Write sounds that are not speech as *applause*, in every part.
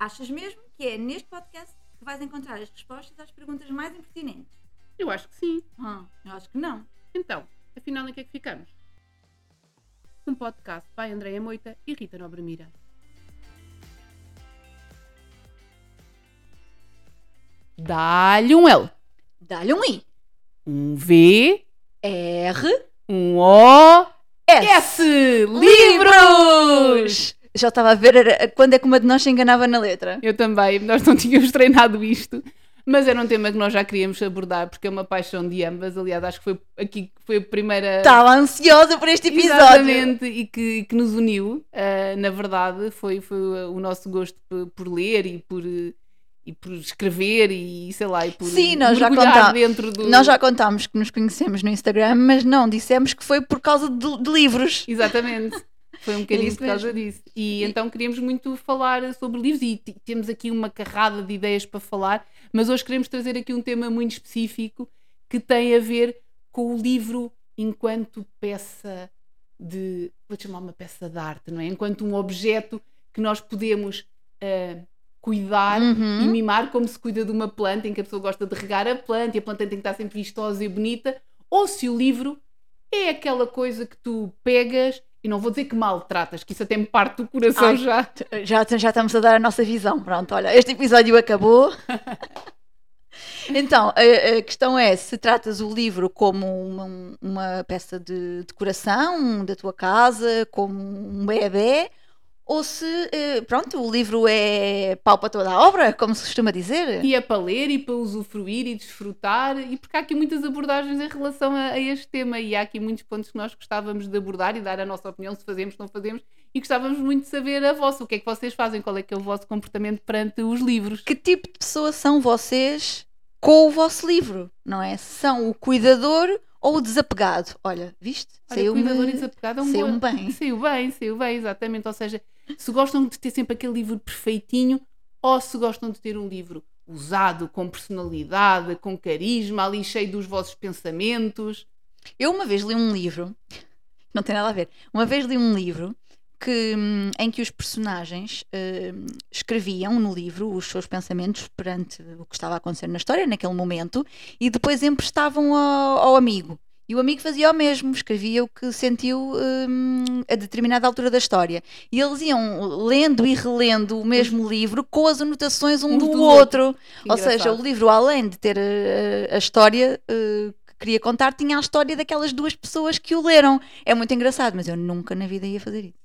Achas mesmo que é neste podcast que vais encontrar as respostas às perguntas mais impertinentes? Eu acho que sim. Ah, eu acho que não. Então, afinal em que é que ficamos? Um podcast by Andréia Moita e Rita Nobre Mira. Dá-lhe um L, Dá-lhe um I. um V, R. um O, S. S. Livros! Já estava a ver quando é que uma de nós se enganava na letra. Eu também, nós não tínhamos *laughs* treinado isto, mas era um tema que nós já queríamos abordar porque é uma paixão de ambas. Aliás, acho que foi aqui que foi a primeira. Estava ansiosa por este episódio. Exatamente, e que, que nos uniu, ah, na verdade, foi, foi o nosso gosto por, por ler e por, e por escrever e sei lá, e por Sim, nós já contámos. dentro do. Nós já contámos que nos conhecemos no Instagram, mas não dissemos que foi por causa de, de livros. Exatamente. Foi um bocadinho por causa disso. E, então queríamos muito falar sobre livros e temos aqui uma carrada de ideias para falar, mas hoje queremos trazer aqui um tema muito específico que tem a ver com o livro enquanto peça de. Vou chamar uma peça de arte, não é? Enquanto um objeto que nós podemos ah, cuidar Uhum. e mimar como se cuida de uma planta, em que a pessoa gosta de regar a planta e a planta tem que estar sempre vistosa e bonita, ou se o livro é aquela coisa que tu pegas e não vou dizer que maltratas, que isso até me parte do coração Ai. já. Já, já estamos a dar a nossa visão. Pronto, olha, este episódio acabou. *laughs* Então, a, a questão é se tratas o livro como uma, uma peça de decoração da tua casa, como um bebê, ou se, eh, pronto, o livro é pau para toda a obra, como se costuma dizer. E é para ler e para usufruir e desfrutar, e porque há aqui muitas abordagens em relação a, a este tema, e há aqui muitos pontos que nós gostávamos de abordar e dar a nossa opinião, se fazemos, se não fazemos, e gostávamos muito de saber a vossa, o que é que vocês fazem, qual é que é o vosso comportamento perante os livros. Que tipo de pessoa são vocês com o vosso livro, não é? São o cuidador ou o desapegado? Olha, viste? Olha, Saiu-me- cuidador e desapegado é um saiu-me boa- bem. *laughs* Saiu bem, saiu bem, exatamente. Ou seja, se gostam de ter sempre aquele livro perfeitinho ou se gostam de ter um livro usado, com personalidade, com carisma, ali cheio dos vossos pensamentos. Eu uma vez li um livro, não tem nada a ver, uma vez li um livro que, hum, em que os personagens hum, escreviam no livro os seus pensamentos perante o que estava a acontecer na história naquele momento e depois emprestavam ao, ao amigo. E o amigo fazia o mesmo, escrevia o que sentiu hum, a determinada altura da história. E eles iam lendo e relendo o mesmo livro com as anotações um Uns do dos outro. Que Ou seja, o livro, além de ter eh, a, história eh, que queria contar, tinha a história daquelas duas pessoas que o leram. É muito engraçado, mas eu nunca na vida ia fazer isso.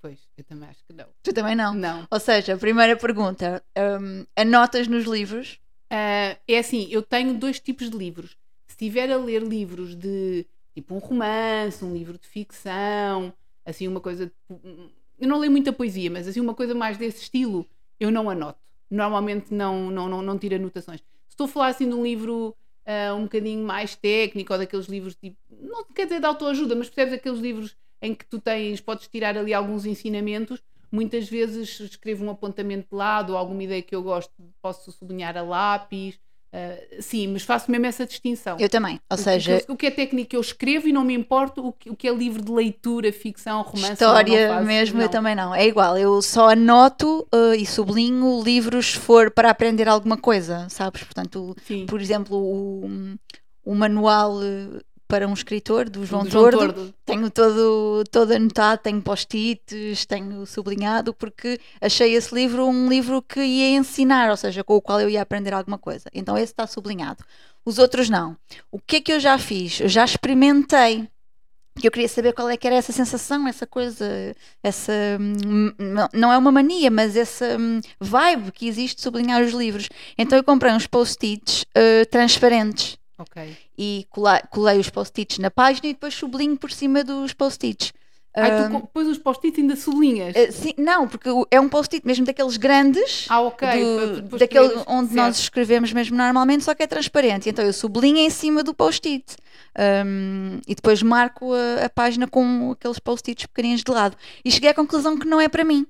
Pois, eu também acho que não. Tu também não? Não. Ou seja, primeira pergunta: hum, anotas nos livros? Ah, é assim, eu tenho dois tipos de livros. Se estiver a ler livros de tipo um romance, um livro de ficção, assim uma coisa. Eu não leio muita poesia, mas assim uma coisa mais desse estilo, eu não anoto. Normalmente não, não, não, não tiro anotações. Se estou a falar assim de um livro ah, um bocadinho mais técnico, ou daqueles livros tipo. Não quer dizer de autoajuda, mas percebes aqueles livros em que tu tens, podes tirar ali alguns ensinamentos. Muitas vezes escrevo um apontamento de lado ou alguma ideia que eu gosto, posso sublinhar a lápis. Ah, sim, mas faço mesmo essa distinção. Eu também. Ou O seja, o que, o que é técnico eu escrevo e não me importo o que, o que é livro de leitura, ficção, romance. história faço, mesmo, eu não. também não. É igual, eu só anoto eh, e sublinho livros se for para aprender alguma coisa, sabes? Portanto, Sim. por exemplo, o, o manual para um escritor do João, Do João Tordo. Tordo. Tenho todo, todo anotado, tenho post-its, tenho sublinhado, porque achei esse livro um livro que ia ensinar, ou seja, com o qual eu ia aprender alguma coisa. Então esse está sublinhado. Os outros não. O que é que eu já fiz? Eu já experimentei. Que eu queria saber qual é que era essa sensação, essa coisa, essa. hum, não- é uma mania, mas essa hum, vibe que existe sublinhar os livros. Então eu comprei uns post-its eh, transparentes Ok. e cola- colei os post-its na página e depois sublinho por cima dos post-its. Ah, tu pões os post-its ainda sublinhas. eh, sim, não, porque é um post-it mesmo daqueles grandes, ah, ok. do- depois daquele onde certo. nós escrevemos mesmo normalmente, só que é transparente. Então eu sublinho em cima do post-it Um, e depois marco a, a página com aqueles post-its pequeninos de lado. E cheguei à conclusão que não é para mim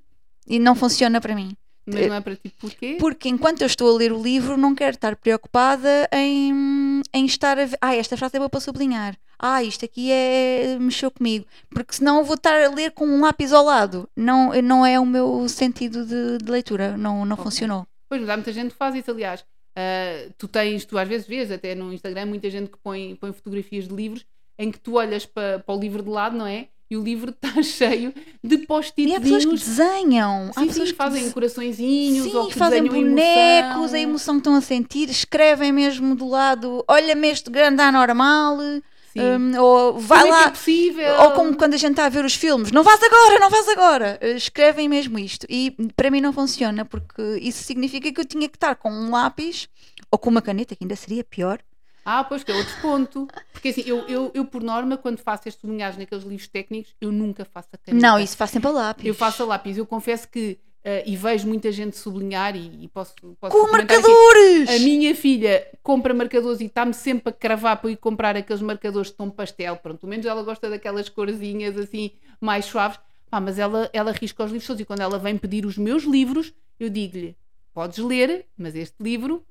e não funciona para mim. Mas não é para ti porquê? Porque enquanto eu estou a ler o livro, não quero estar preocupada em, em estar a ver. Ah, esta frase é boa para sublinhar. ah, isto aqui é mexeu comigo, porque senão eu vou estar a ler com um lápis ao lado. Não, não é o meu sentido de, de leitura, não, não Ok. funcionou. Pois, mas há muita gente que faz isso, aliás. Ah, tu tens, tu às vezes vês até no Instagram muita gente que põe, põe fotografias de livros em que tu olhas para, para o livro de lado, não é? E o livro está *laughs* cheio de E há pessoas que desenham, há Sim, pessoas sim, que fazem coraçõezinhos ou Sim, que fazem bonecos, emoção. a emoção que estão a sentir, escrevem mesmo do lado, olha-me este grande anormal, hum, ou vai Como é que lá, é ou como quando a gente está a ver os filmes, não vás agora, não vás agora, Eh, escrevem mesmo isto. E para mim não funciona, porque isso significa que eu tinha que estar com um lápis ou com uma caneta, que ainda seria pior. Ah, pois que é outro ponto. Porque assim, eu, eu, eu por norma, quando faço estes sublinhados naqueles livros técnicos, eu nunca faço a caneta. Não, isso faz sempre a lápis. Eu faço a lápis. Eu confesso que, eh, e vejo muita gente sublinhar, e, e posso, posso com comentar aqui, marcadores! A minha filha compra marcadores e está-me sempre a cravar para ir comprar aqueles marcadores de tom pastel. Pronto, pelo menos ela gosta daquelas corzinhas assim mais suaves. Pá, mas ela, ela risca os livros todos e quando ela vem pedir os meus livros, eu digo-lhe: podes ler, mas este livro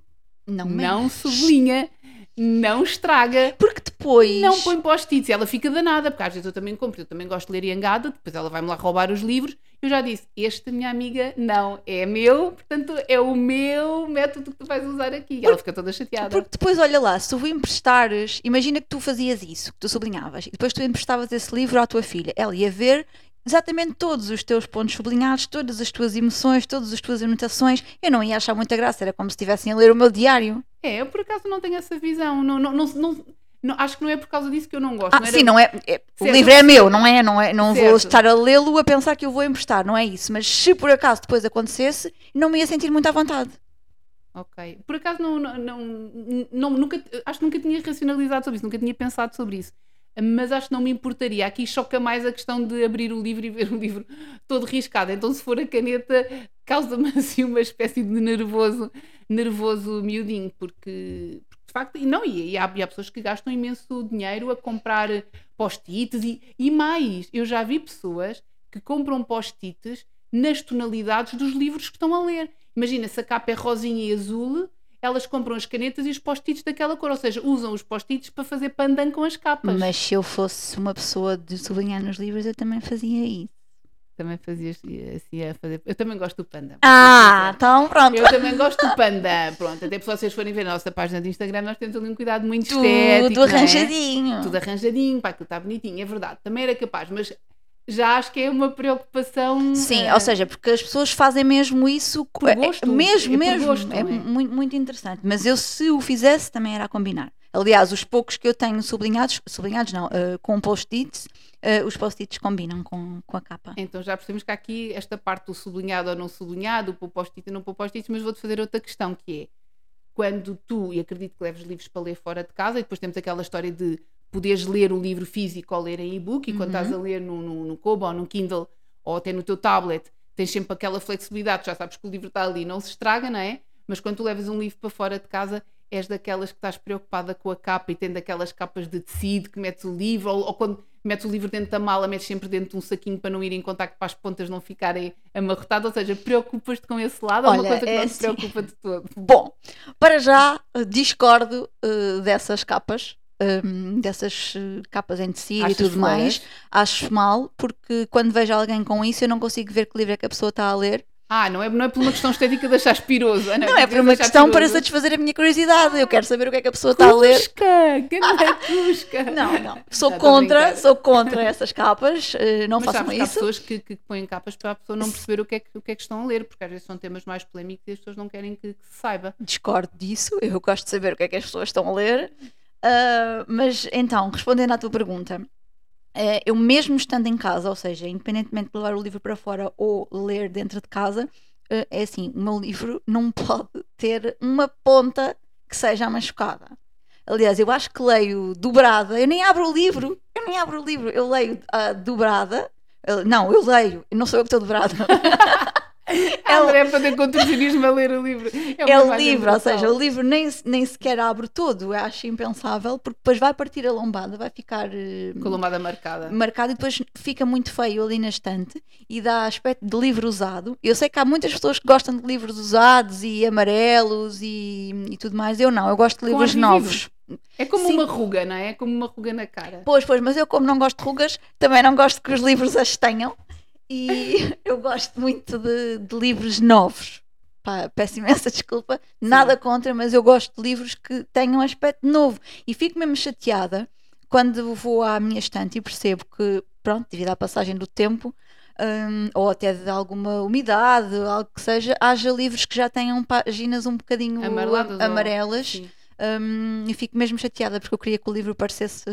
Não, não, sublinha, não estraga. Porque depois. Não põe post-its, ela fica danada, porque às vezes eu também compro, eu também gosto de ler Yangada, depois ela vai-me lá roubar os livros. Eu já disse, este, minha amiga, não, é meu, portanto é o meu método que tu vais usar aqui. E ela fica toda chateada. Porque depois, olha lá, se tu emprestares, imagina que tu fazias isso, que tu sublinhavas, e depois tu emprestavas esse livro à tua filha, ela ia ver exatamente todos os teus pontos sublinhados, todas as tuas emoções, todas as tuas anotações. Eu não ia achar muita graça, era como se estivessem a ler o meu diário. É, eu por acaso não tenho essa visão. Não, não, não, não- não- acho que não é por causa disso que eu não gosto. Ah, não era- sim, não é, é- o livro é meu, não é? Não, é, não vou estar a lê-lo a pensar que eu vou emprestar, não é isso. Mas se por acaso depois acontecesse, não me ia sentir muito à vontade. Ok. Por acaso não, não, não- não- nunca, acho que nunca tinha racionalizado sobre isso, nunca tinha pensado sobre isso. Mas acho que não me importaria. Aqui choca mais a questão de abrir o livro e ver o livro todo riscado. Então, se for a caneta, causa-me *laughs* assim uma espécie de nervoso, nervoso miudinho, porque, porque, de facto, e não, e, há, e há pessoas que gastam imenso dinheiro a comprar post-its e, e mais. Eu já vi pessoas que compram post-its nas tonalidades dos livros que estão a ler. Imagina, se a capa é rosinha e azul, elas compram as canetas e os post-its daquela cor, ou seja, usam os post-its para fazer pandan com as capas. Mas se eu fosse uma pessoa de sublinhar nos livros, eu também fazia isso. Também fazias assim a fazer. Eu também gosto do panda. Ah, então pronto. Eu também gosto do panda. Pronto, até se vocês forem ver a nossa página de Instagram, nós temos ali um cuidado muito estético. Tudo é? arranjadinho. Tudo arranjadinho, pá, aquilo está bonitinho, é verdade. Também era capaz, mas já acho que é uma preocupação. Sim, eh, ou seja, porque as pessoas fazem mesmo isso Por é- gosto, é, mesmo, é mesmo. gosto, é é? muito, muito interessante. Mas eu, se o fizesse, também era a combinar. Aliás, os poucos que eu tenho sublinhados, sublinhados não, eh, com post-its, eh, os post-its combinam com, com a capa. Então já percebemos que há aqui esta parte do sublinhado ou não sublinhado, o post-it e não pôr post-its, mas vou-te fazer outra questão que é quando tu, e acredito que leves livros para ler fora de casa, e depois temos aquela história de poderes ler o livro físico ou ler em e-book, e quando Uhum. estás a ler no, no, no Kobo ou no Kindle ou até no teu tablet, tens sempre aquela flexibilidade, já sabes que o livro está ali, não se estraga, não é? Mas quando tu levas um livro para fora de casa, és daquelas que estás preocupada com a capa e tendo aquelas capas de tecido que metes o livro, ou, ou quando metes o livro dentro da mala, metes sempre dentro de um saquinho para não ir em contacto para as pontas não ficarem amarrotadas, ou seja, preocupas-te com esse lado ou é uma Olha, coisa que é não te assim. preocupa de todo? Bom, para já eh, discordo eh, dessas capas, hum, dessas eh, capas em tecido Achas e tudo mais. Acho mal, porque quando vejo alguém com isso, eu não consigo ver que livro é que a pessoa está a ler. Ah, não é, não é por uma questão estética de achar espiroso. Não, Não é por uma questão para satisfazer a minha curiosidade. Eu quero saber o que é que a pessoa está a ler. Cusca! *laughs* Cusca! Não, não. Sou Não, contra, sou contra essas capas. eh, Não Mas façam sabes que há isso. pessoas que, que põem capas para a pessoa não perceber o que, é que, o que é que estão a ler, porque às vezes são temas mais polémicos e as pessoas não querem que, que se saiba. Discordo disso. Eu gosto de saber o que é que as pessoas estão a ler. Ah, mas então, respondendo à tua pergunta, eh, eu mesmo estando em casa, ou seja, independentemente de levar o livro para fora ou ler dentro de casa, eh, é assim: o meu livro não *laughs* pode ter uma ponta que seja machucada. Aliás, eu acho que leio dobrada. Eu nem abro o livro. Eu nem abro o livro. Eu leio ah, dobrada. Eh, Não, eu leio. Não sou eu que estou dobrada. *laughs* *laughs* A André é para ter contorcionismo a ler o livro. É, É livro, ou seja, o livro nem, nem sequer abre todo, eu acho impensável, porque depois vai partir a lombada, vai ficar eh, Com a lombada marcada. marcado e depois fica muito feio ali na estante e dá aspecto de livro usado. Eu sei que há muitas pessoas que gostam de livros usados e amarelos e, e tudo mais, eu não, eu gosto de livros novos. É como Sim. uma ruga, não é? É como uma ruga na cara. Pois, pois, mas eu como não gosto de rugas, também não gosto que os livros as tenham. E *laughs* eu gosto muito de, de livros novos. Pá, peço imensa desculpa, nada contra, mas eu gosto de livros que tenham um aspecto novo. E fico mesmo chateada quando vou à minha estante e percebo que, pronto, devido à passagem do tempo, hum, ou até de alguma umidade, algo que seja, haja livros que já tenham páginas um bocadinho Amareladas ou- amarelas. Sim. Hum, e fico mesmo chateada porque eu queria que o livro parecesse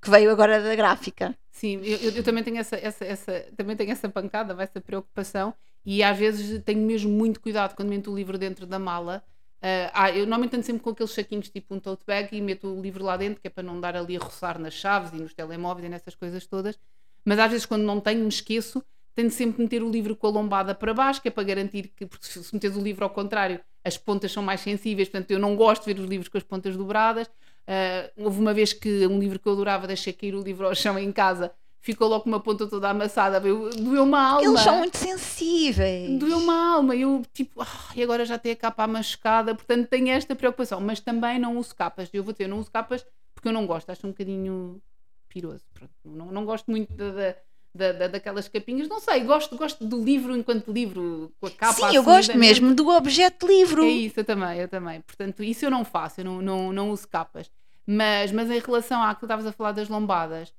que veio agora da gráfica. Sim, eu, eu- também tenho essa, essa, essa, também tenho essa pancada, vai essa preocupação e às vezes tenho mesmo muito cuidado quando meto o livro dentro da mala. Ah, ah, eu normalmente ando sempre com aqueles saquinhos tipo um tote bag e meto o livro lá dentro, que é para não dar ali a roçar nas chaves e nos telemóveis e nessas coisas todas. Mas às vezes quando não tenho, me esqueço, tenho de sempre meter o livro com a lombada para baixo, que é para garantir que, porque se meteres o livro ao contrário, as pontas são mais sensíveis, portanto eu não gosto de ver os livros com as pontas dobradas. Ah, houve uma vez que um livro que eu adorava, deixei cair o livro ao chão em casa, ficou logo com uma ponta toda amassada, eu- doeu-me a alma. Eles são muito sensíveis. Doeu uma alma, eu tipo, ah, e agora já tenho a capa machucada, portanto tenho esta preocupação, mas também não uso capas. Eu vou ter, não uso capas porque eu não gosto, acho um bocadinho piroso. Pronto, não, não gosto muito da, da, da- da- daquelas capinhas, não sei, gosto, gosto do livro enquanto livro, com a capa Sim, eu gosto mesmo do objeto livro. É isso, eu também, eu também. Portanto, isso eu não faço, eu não, não, não uso capas. Mas, mas em relação àquilo que estavas a falar das lombadas,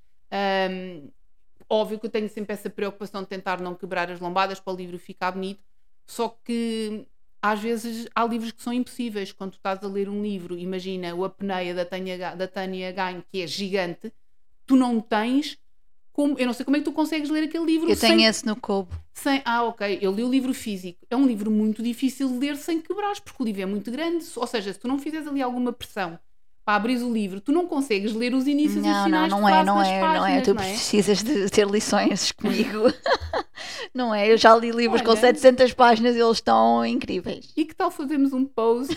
hum, óbvio que eu tenho sempre essa preocupação de tentar não quebrar as lombadas para o livro ficar bonito, só que às vezes há livros que são impossíveis. Quando tu estás a ler um livro, imagina o Apneia da Tânia, da Tânia Gain, que é gigante, tu não tens como. Eu não sei como é que tu consegues ler aquele livro Eu sem tenho esse no Kobo. sem, ah, ok, eu li o livro físico. É um livro muito difícil de ler sem quebrares, porque o livro é muito grande. Ou seja, se tu não fizeres ali alguma pressão para abrir o livro, tu não consegues ler os inícios e os Não, não, finais não de é, frase não é, não é. páginas, Tu não é? precisas de ter lições *laughs* comigo. *laughs* não é? Eu já li livros com Olha. 700 páginas e eles estão incríveis. E que tal fazermos um post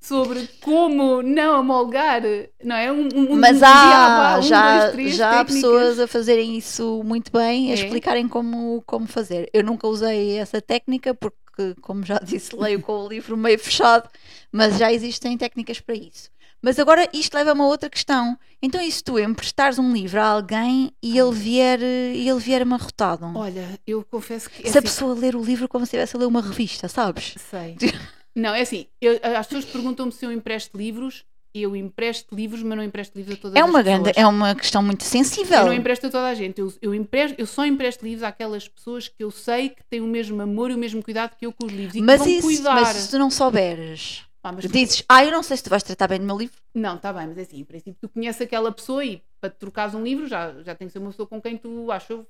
sobre como não amolgar, não é? Um, um, um Mas diabo, há, um, já, dois, três já há técnicas. pessoas a fazerem isso muito bem, a É? explicarem como, como fazer. Eu nunca usei essa técnica porque, como já disse, leio com o livro meio fechado, mas já existem técnicas para isso. Mas agora isto leva-me a outra questão. Então, e se tu emprestares um livro a alguém e ele vier, ele vier amarrotado? Olha, eu confesso que. é se a assim, pessoa ler o livro como se estivesse a ler uma revista, sabes? Sei. *laughs* Não, é assim, eu- as pessoas perguntam-me se eu empresto livros. Eu empresto livros, mas não empresto livros a todas É as uma, grande, é uma questão muito sensível. Eu não empresto a toda a gente. Eu, eu, empresto, eu só empresto livros àquelas pessoas que eu sei que têm o mesmo amor e o mesmo cuidado que eu com os livros. E mas, que vão isso, cuidar. mas se tu não souberes, Ah, mas- dizes, ah, eu não sei se tu vais tratar bem do meu livro. Não, está bem, mas é assim, em princípio tu conheces aquela pessoa e para te trocares um livro já, já tem que ser uma pessoa com quem tu achas.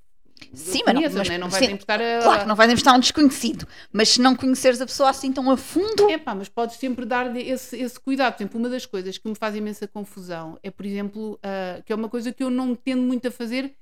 Sim, mas não- mas- né? não vais sim, emprestar a. Claro que não vais emprestar a um desconhecido, mas se não conheceres a pessoa assim tão a fundo, Epá, mas podes sempre dar esse, esse cuidado. Por exemplo, uma das coisas que me faz imensa confusão é, por exemplo, ah, que é uma coisa que eu não tendo muito a fazer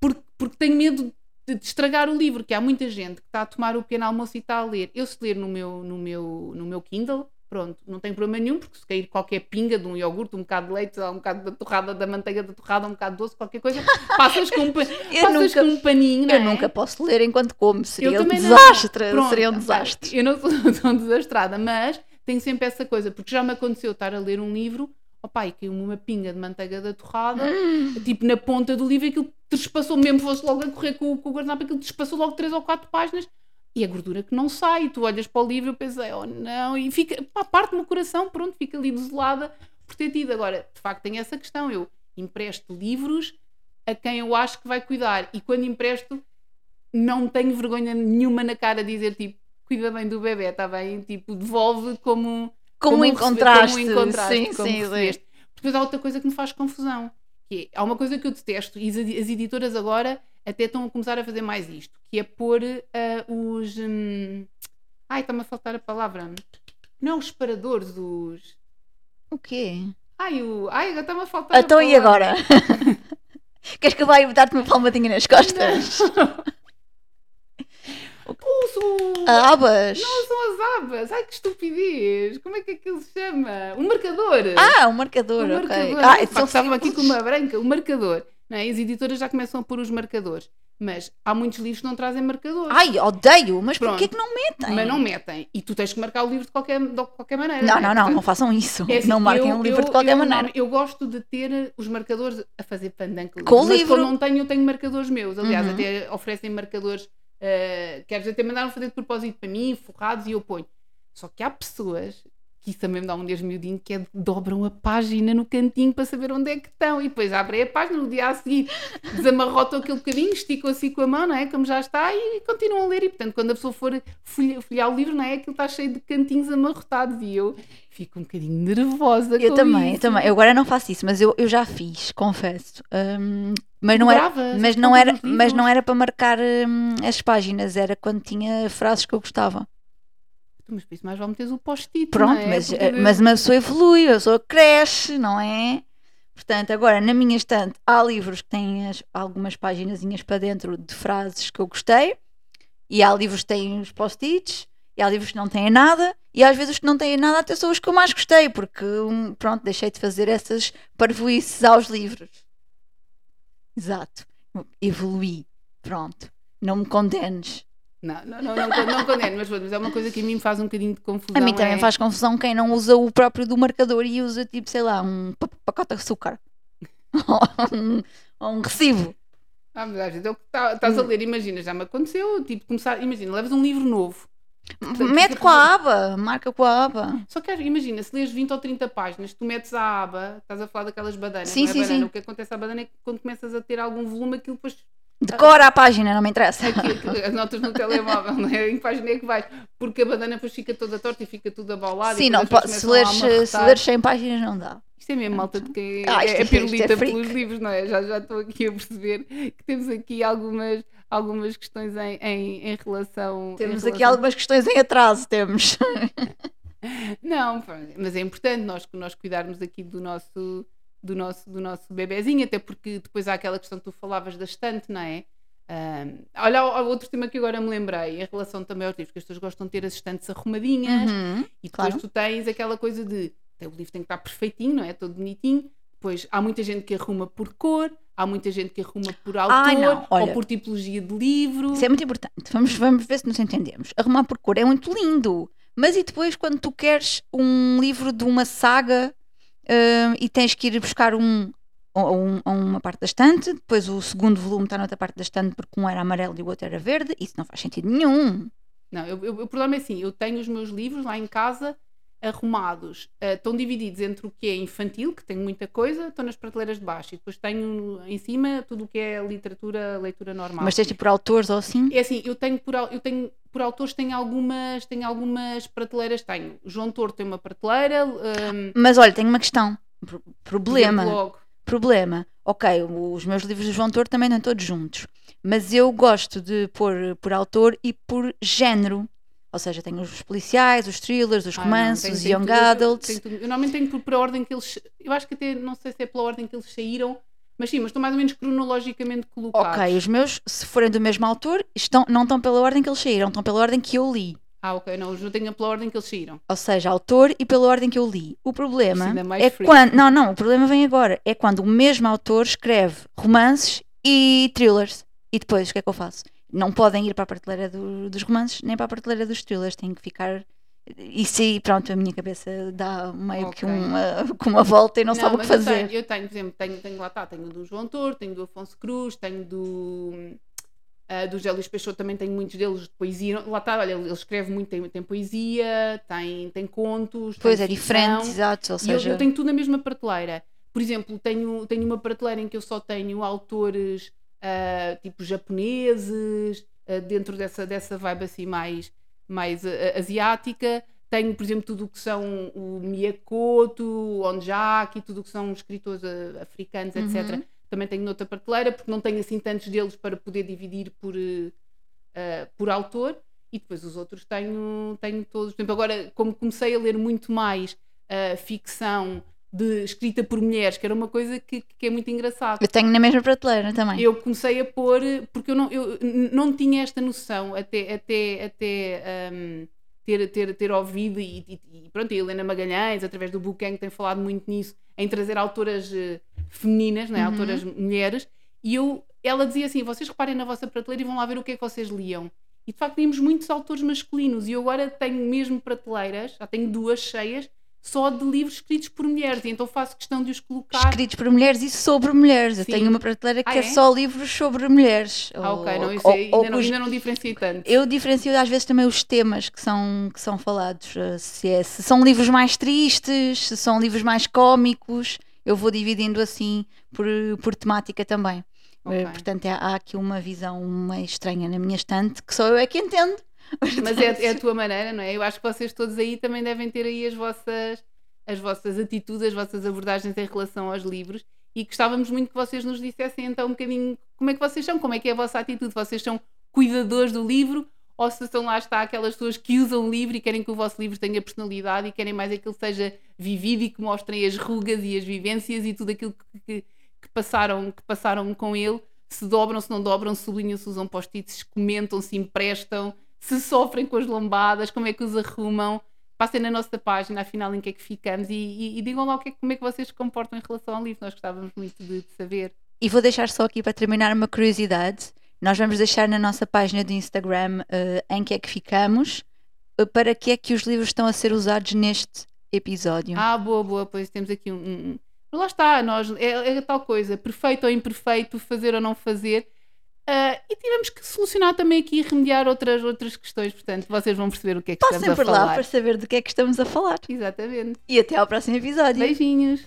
porque, porque tenho medo de, de estragar o livro, que há muita gente que está a tomar o pequeno almoço e está a ler. Eu se ler no meu, no meu, no meu Kindle, pronto, não tem problema nenhum, porque se cair qualquer pinga de um iogurte, um bocado de leite, um bocado da torrada, da manteiga da torrada, um bocado de doce, qualquer coisa, *laughs* passas com um, pa- Eu passas nunca- com um paninho, não eu é? nunca posso ler enquanto como, seria um desastre, Pronto, seria um desastre. Eu não sou *laughs* tão desastrada, mas tenho sempre essa coisa, porque já me aconteceu estar a ler um livro, opá, e caiu-me uma pinga de manteiga da torrada, Hum. tipo na ponta do livro, aquilo trespassou mesmo, fosse logo a correr com, com o guardanapo, aquilo trespassou logo três ou quatro páginas. E a gordura que não sai, tu olhas para o livro e pensei, oh não, e fica, pá, parte-me o coração, pronto, fica ali desolada por ter tido. Agora, de facto, tem essa questão, eu empresto livros a quem eu acho que vai cuidar, e quando empresto, não tenho vergonha nenhuma na cara de dizer tipo, cuida bem do bebê, está bem? Tipo, devolve como, Como, como encontraste, receber- como encontraste, sim, como sim, sim. recebeste. Depois há outra coisa que me faz confusão, que é, há uma coisa que eu detesto, e as editoras agora até estão a começar a fazer mais isto, que é pôr ah, os... hum, ai, está-me a faltar a palavra. Não os separadores, os... O quê? Ai, o... ai está-me a faltar a Então e palavra. agora? *laughs* Queres que eu vá dar-te uma palmadinha nas costas? *laughs* Os, o- A abas? Não são as abas. Ai, que estupidez. Como é que aquilo se chama? Um marcador. Ah, um marcador, ok. marcador. Ah, Ah, são estavam aqui com uma branca. O marcador. Não é? As editoras já começam a pôr os marcadores. Mas há muitos livros que não trazem marcadores. Ai, odeio, mas Pronto. porquê que não metem? Mas não metem. E tu tens que marcar o livro de qualquer, de qualquer maneira. Não, é? não, não, não Portanto, façam isso. é assim, não marquem eu- um livro eu- de qualquer eu maneira. não- eu gosto de ter os marcadores a fazer pandan com, o Mas livro. não tenho, eu tenho marcadores meus. Aliás, Uhum. até oferecem marcadores. Uh, quer dizer, até mandaram fazer de propósito para mim, forrados, e eu ponho. Só que há pessoas que isso também me dá um desmiudinho que é dobram a página no cantinho para saber onde é que estão. E depois abrem a página no dia a seguir, desamarrotam aquele bocadinho, esticam assim com a mão, não é? Como já está, e continuam a ler. E portanto, quando a pessoa for folhe- folhear o livro, não é? Aquilo está cheio de cantinhos amarrotados. E eu fico um bocadinho nervosa Eu também, eu isso. também. Eu agora não faço isso, mas eu, eu já fiz, confesso. Hum, mas não era, mas as não era, mas não era para marcar hum, as páginas, era quando tinha frases que eu gostava. Mas por isso mais vale meteres o post-it. Pronto, não é? mas, Porque- eh, mas uma pessoa evolui, a pessoa cresce, não é? Portanto, agora na minha estante há livros que têm as- algumas paginazinhas para dentro de frases que eu gostei, e há livros que têm os post-its, e há livros que não têm nada, e às vezes os que não têm nada até são os que eu mais gostei, porque hum, pronto, deixei de fazer essas parvoices aos livros. Exato. Evoluí. Pronto. Não me condenes. Não, não, não, não, não, condeno, mas, mas é uma coisa que a mim me faz um bocadinho de confusão. A mim também é- faz confusão quem não usa o próprio do marcador e usa tipo, sei lá, um pa- pacote de açúcar. ou, *laughs* um, ou um recibo. Ah, mas às vezes é o que tá- estás a ler, imagina, já me aconteceu, tipo, começar, imagina, levas um livro novo. Mete com a aba, marca com a aba. Só que imagina, se lês 20 ou 30 páginas, tu metes a aba, estás a falar daquelas badanas, Sim, é sim, banana, sim. o que acontece à badana é que quando começas a ter algum volume, aquilo depois Decora a página, não me interessa. aqui, aqui, as notas no telemóvel, não é? Em que página é que vais? Porque a badana depois fica toda torta e fica tudo abaulado. e Sim, não, pode, se leres, se leres 100 páginas não dá. Isto é mesmo malta de quem Ah, é, é é- é pirulita freak. pelos livros, não é? Já, já estou aqui a perceber que temos aqui algumas, algumas questões em, em, em relação. em Temos aqui relação- algumas questões em atraso, temos. *laughs* Não, mas é importante nós, nós cuidarmos aqui do nosso, do, nosso, do nosso bebezinho, até porque depois há aquela questão que tu falavas da estante, não é? Ahm, olha, outro tema que agora me lembrei, em relação também aos livros, que as pessoas gostam de ter as estantes arrumadinhas, Uhum. e depois claro. tu tens aquela coisa de o livro tem que estar perfeitinho, não é? Todo bonitinho. Depois há muita gente que arruma por cor, há muita gente que arruma por autor Ai, não, olha. ou por tipologia de livro. Isso é muito importante. Vamos, vamos ver se nos entendemos. Arrumar por cor é muito lindo. Mas e depois quando tu queres um livro de uma saga hum, e tens que ir buscar um a um- uma parte da estante, depois o segundo volume está noutra parte da estante porque um era amarelo e o outro era verde, isso não faz sentido nenhum. Não, eu, eu- o problema é assim: eu tenho os meus livros lá em casa arrumados, eh, estão divididos entre o que é infantil, que tem muita coisa, estão nas prateleiras de baixo, e depois tenho em cima tudo o que é literatura, leitura normal. Mas tens por autores ou assim? É assim, eu tenho por, eu tenho, por autores tenho algumas, tenho algumas prateleiras, tenho. João Torto tem uma prateleira, um, Mas olha, tenho uma questão. Pro- Problema. Logo. Problema. Ok, os meus livros de João Toro também estão todos juntos. Mas eu gosto de pôr por autor e por género. Ou seja, tenho os policiais, os thrillers, os Ah, não, romances, os young tudo- adults. tudo- eu normalmente tenho por, por ordem que eles. Eu acho que até não sei se é pela ordem que eles saíram, mas sim, mas estão mais ou menos cronologicamente colocados. Ok, os meus, se forem do mesmo autor, estão, não estão pela ordem que eles saíram, estão pela ordem que eu li. Ah, ok, não, os não tenho pela ordem que eles saíram. Ou seja, autor e pela ordem que eu li. O problema é é quando. Não, não, o problema vem agora. É quando o mesmo autor escreve romances e thrillers. E depois, o que é que eu faço? Não podem ir para a prateleira do- dos romances nem para a prateleira dos thrillers. Têm que ficar. Isso aí, pronto, a minha cabeça dá meio que Ok. uma, *laughs* uma volta e não, sabe o que mas eu fazer. tenho, Eu tenho, por exemplo, tenho, tenho lá está, tenho do João Torto, tenho do Afonso Cruz, tenho do. ah, do José Luís Peixoto também tenho muitos deles de poesia. Lá está, olha, ele escreve muito, tem, tem poesia, tem, tem contos. Pois tem é diferente, exato. Ou E eu, seja, eu tenho tudo na mesma prateleira. Por exemplo, tenho, tenho uma prateleira em que eu só tenho autores ah, tipo japoneses, ah, dentro dessa, dessa vibe assim mais, mais ah, asiática. Tenho, por exemplo, tudo o que são o Miyakoto, o Onjaki, tudo o que são escritores africanos, etc. Uhum. Também tenho noutra prateleira, porque não tenho assim tantos deles para poder dividir por, por autor. E depois os outros tenho, tenho todos. Por exemplo, agora, como comecei a ler muito mais ah, ficção de escrita por mulheres, que era uma coisa que, que é muito engraçado. eu tenho na mesma prateleira também. Eu comecei a pôr, porque eu não, eu não tinha esta noção até, até, até hum, ter, ter, ter ouvido, e, e- e pronto, a Helena Magalhães, através do Booking, tem falado muito nisso, em trazer autoras eh, femininas, não é? Uhum. autoras mulheres, E eu, ela dizia assim: vocês reparem na vossa prateleira e vão lá ver o que é que vocês liam. E de facto tínhamos muitos autores masculinos. E eu agora tenho mesmo prateleiras, já tenho duas cheias, só de livros escritos por mulheres. E então faço questão de os colocar. Escritos por mulheres e sobre mulheres. Eu Sim. tenho uma prateleira que Ah, é? é? só livros sobre mulheres. Ah, ok, Ou- não, isso ou- aí ou ainda, não, os- ainda não diferenciei tanto. Eu diferencio às vezes também os temas que são, que são falados. eh, Se, é- se são livros mais tristes, se são livros mais cómicos, eu vou dividindo assim por, por temática também. Eh, Ok. Portanto, há, há aqui uma visão meio estranha na minha estante que só eu é que entendo. *laughs* Mas é, é a tua maneira, não é? Eu acho que vocês todos aí também devem ter aí as vossas, as vossas atitudes, as vossas abordagens em relação aos livros. E gostávamos muito que vocês nos dissessem então um bocadinho como é que vocês são, como é que é a vossa atitude, vocês são cuidadores do livro ou se são lá está aquelas pessoas que usam o livro e querem que o vosso livro tenha personalidade e querem mais é que ele seja vivido e que mostrem as rugas e as vivências e tudo aquilo que, que, que passaram, que passaram com ele, se dobram, se não dobram, sublinham, se usam post-its, comentam, se emprestam, se sofrem com as lombadas, como é que os arrumam. Passem na nossa página, afinal, em que é que ficamos e, e- e digam lá o que é, como é que vocês se comportam em relação ao livro. Nós gostávamos muito de, de saber. E vou deixar só aqui para terminar uma curiosidade. Nós vamos deixar na nossa página de Instagram eh, em que é que ficamos, eh, para que é que os livros estão a ser usados neste episódio. Ah, boa, boa, pois temos aqui um. um- lá está, nós, é, é tal coisa, perfeito ou imperfeito, fazer ou não fazer. Ah, e tivemos que solucionar também aqui e remediar outras, outras questões, portanto, vocês vão perceber o que é que Passem estamos a por lá falar. para saber do que é que estamos a falar. Exatamente. E até ao próximo episódio. Beijinhos.